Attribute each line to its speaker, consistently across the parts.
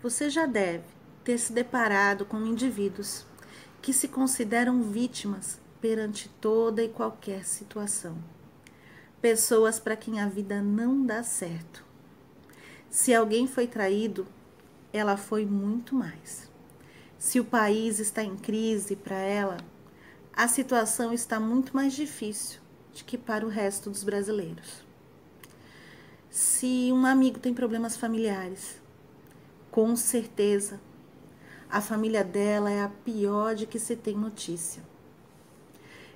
Speaker 1: Você já deve ter se deparado com indivíduos que se consideram vítimas perante toda e qualquer situação. Pessoas para quem a vida não dá certo. Se alguém foi traído, ela foi muito mais. Se o país está em crise para ela, a situação está muito mais difícil do que para o resto dos brasileiros. Se um amigo tem problemas familiares, com certeza a família dela é a pior de que se tem notícia.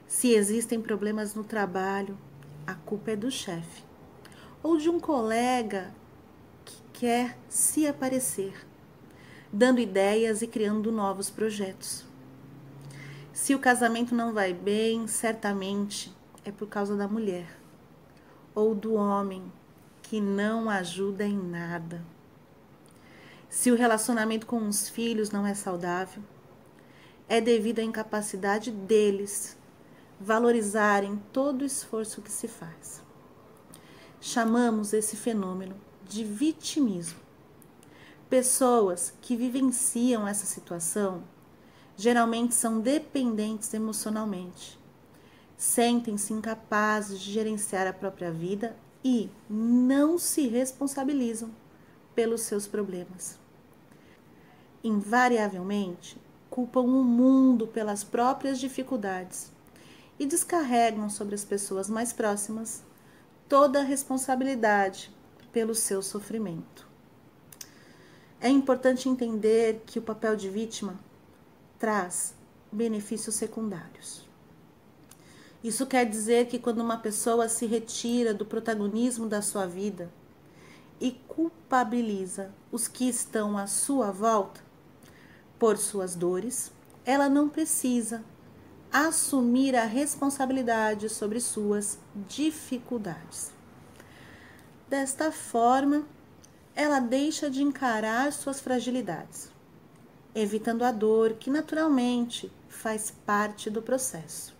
Speaker 1: Se existem problemas no trabalho, a culpa é do chefe ou de um colega que quer se aparecer, dando ideias e criando novos projetos. Se o casamento não vai bem, certamente é por causa da mulher ou do homem que não ajuda em nada. Se o relacionamento com os filhos não é saudável, é devido à incapacidade deles valorizarem todo o esforço que se faz. Chamamos esse fenômeno de vitimismo. Pessoas que vivenciam essa situação geralmente são dependentes emocionalmente, sentem-se incapazes de gerenciar a própria vida e não se responsabilizam pelos seus problemas. Invariavelmente, culpam o mundo pelas próprias dificuldades e descarregam sobre as pessoas mais próximas toda a responsabilidade pelo seu sofrimento. É importante entender que o papel de vítima traz benefícios secundários. Isso quer dizer que quando uma pessoa se retira do protagonismo da sua vida e culpabiliza os que estão à sua volta por suas dores, ela não precisa assumir a responsabilidade sobre suas dificuldades. Desta forma, ela deixa de encarar suas fragilidades, evitando a dor que naturalmente faz parte do processo.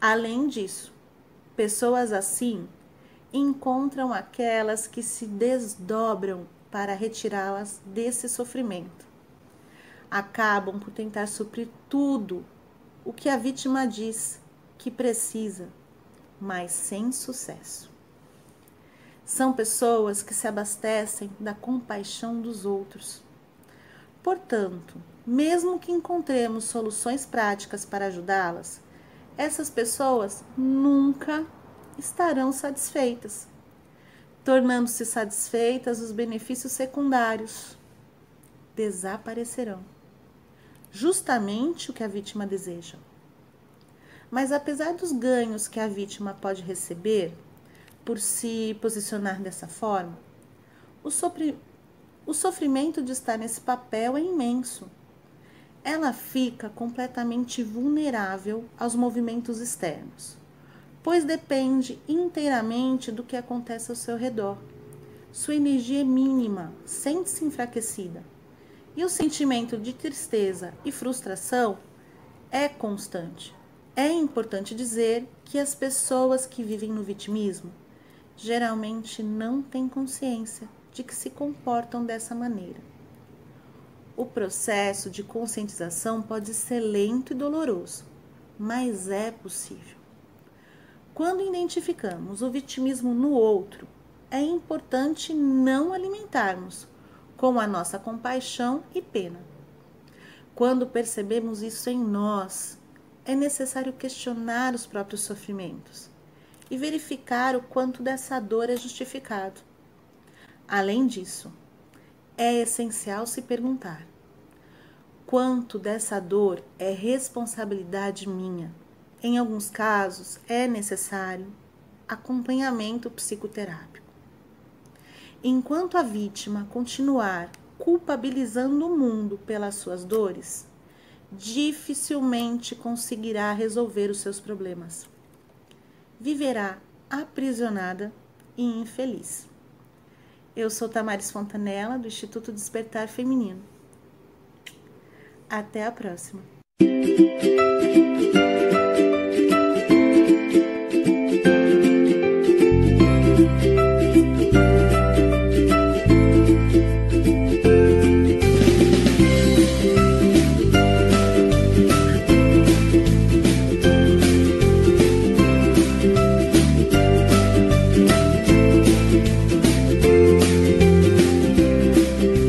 Speaker 1: Além disso, pessoas assim encontram aquelas que se desdobram para retirá-las desse sofrimento. Acabam por tentar suprir tudo o que a vítima diz que precisa, mas sem sucesso. São pessoas que se abastecem da compaixão dos outros. Portanto, mesmo que encontremos soluções práticas para ajudá-las, essas pessoas nunca estarão satisfeitas, tornando-se satisfeitas os benefícios secundários desaparecerão. Justamente o que a vítima deseja. Mas apesar dos ganhos que a vítima pode receber por se posicionar dessa forma, o, o sofrimento de estar nesse papel é imenso ela fica completamente vulnerável aos movimentos externos, pois depende inteiramente do que acontece ao seu redor. Sua energia é mínima, sente-se enfraquecida, e o sentimento de tristeza e frustração é constante. É importante dizer que as pessoas que vivem no vitimismo geralmente não têm consciência de que se comportam dessa maneira. O processo de conscientização pode ser lento e doloroso, mas é possível. Quando identificamos o vitimismo no outro, é importante não alimentarmos com a nossa compaixão e pena. Quando percebemos isso em nós, é necessário questionar os próprios sofrimentos e verificar o quanto dessa dor é justificado. Além disso, é essencial se perguntar: quanto dessa dor é responsabilidade minha? Em alguns casos, é necessário acompanhamento psicoterápico. Enquanto a vítima continuar culpabilizando o mundo pelas suas dores, dificilmente conseguirá resolver os seus problemas. Viverá aprisionada e infeliz. Eu sou Tamares Fontanella, do Instituto Despertar Feminino. Até a próxima!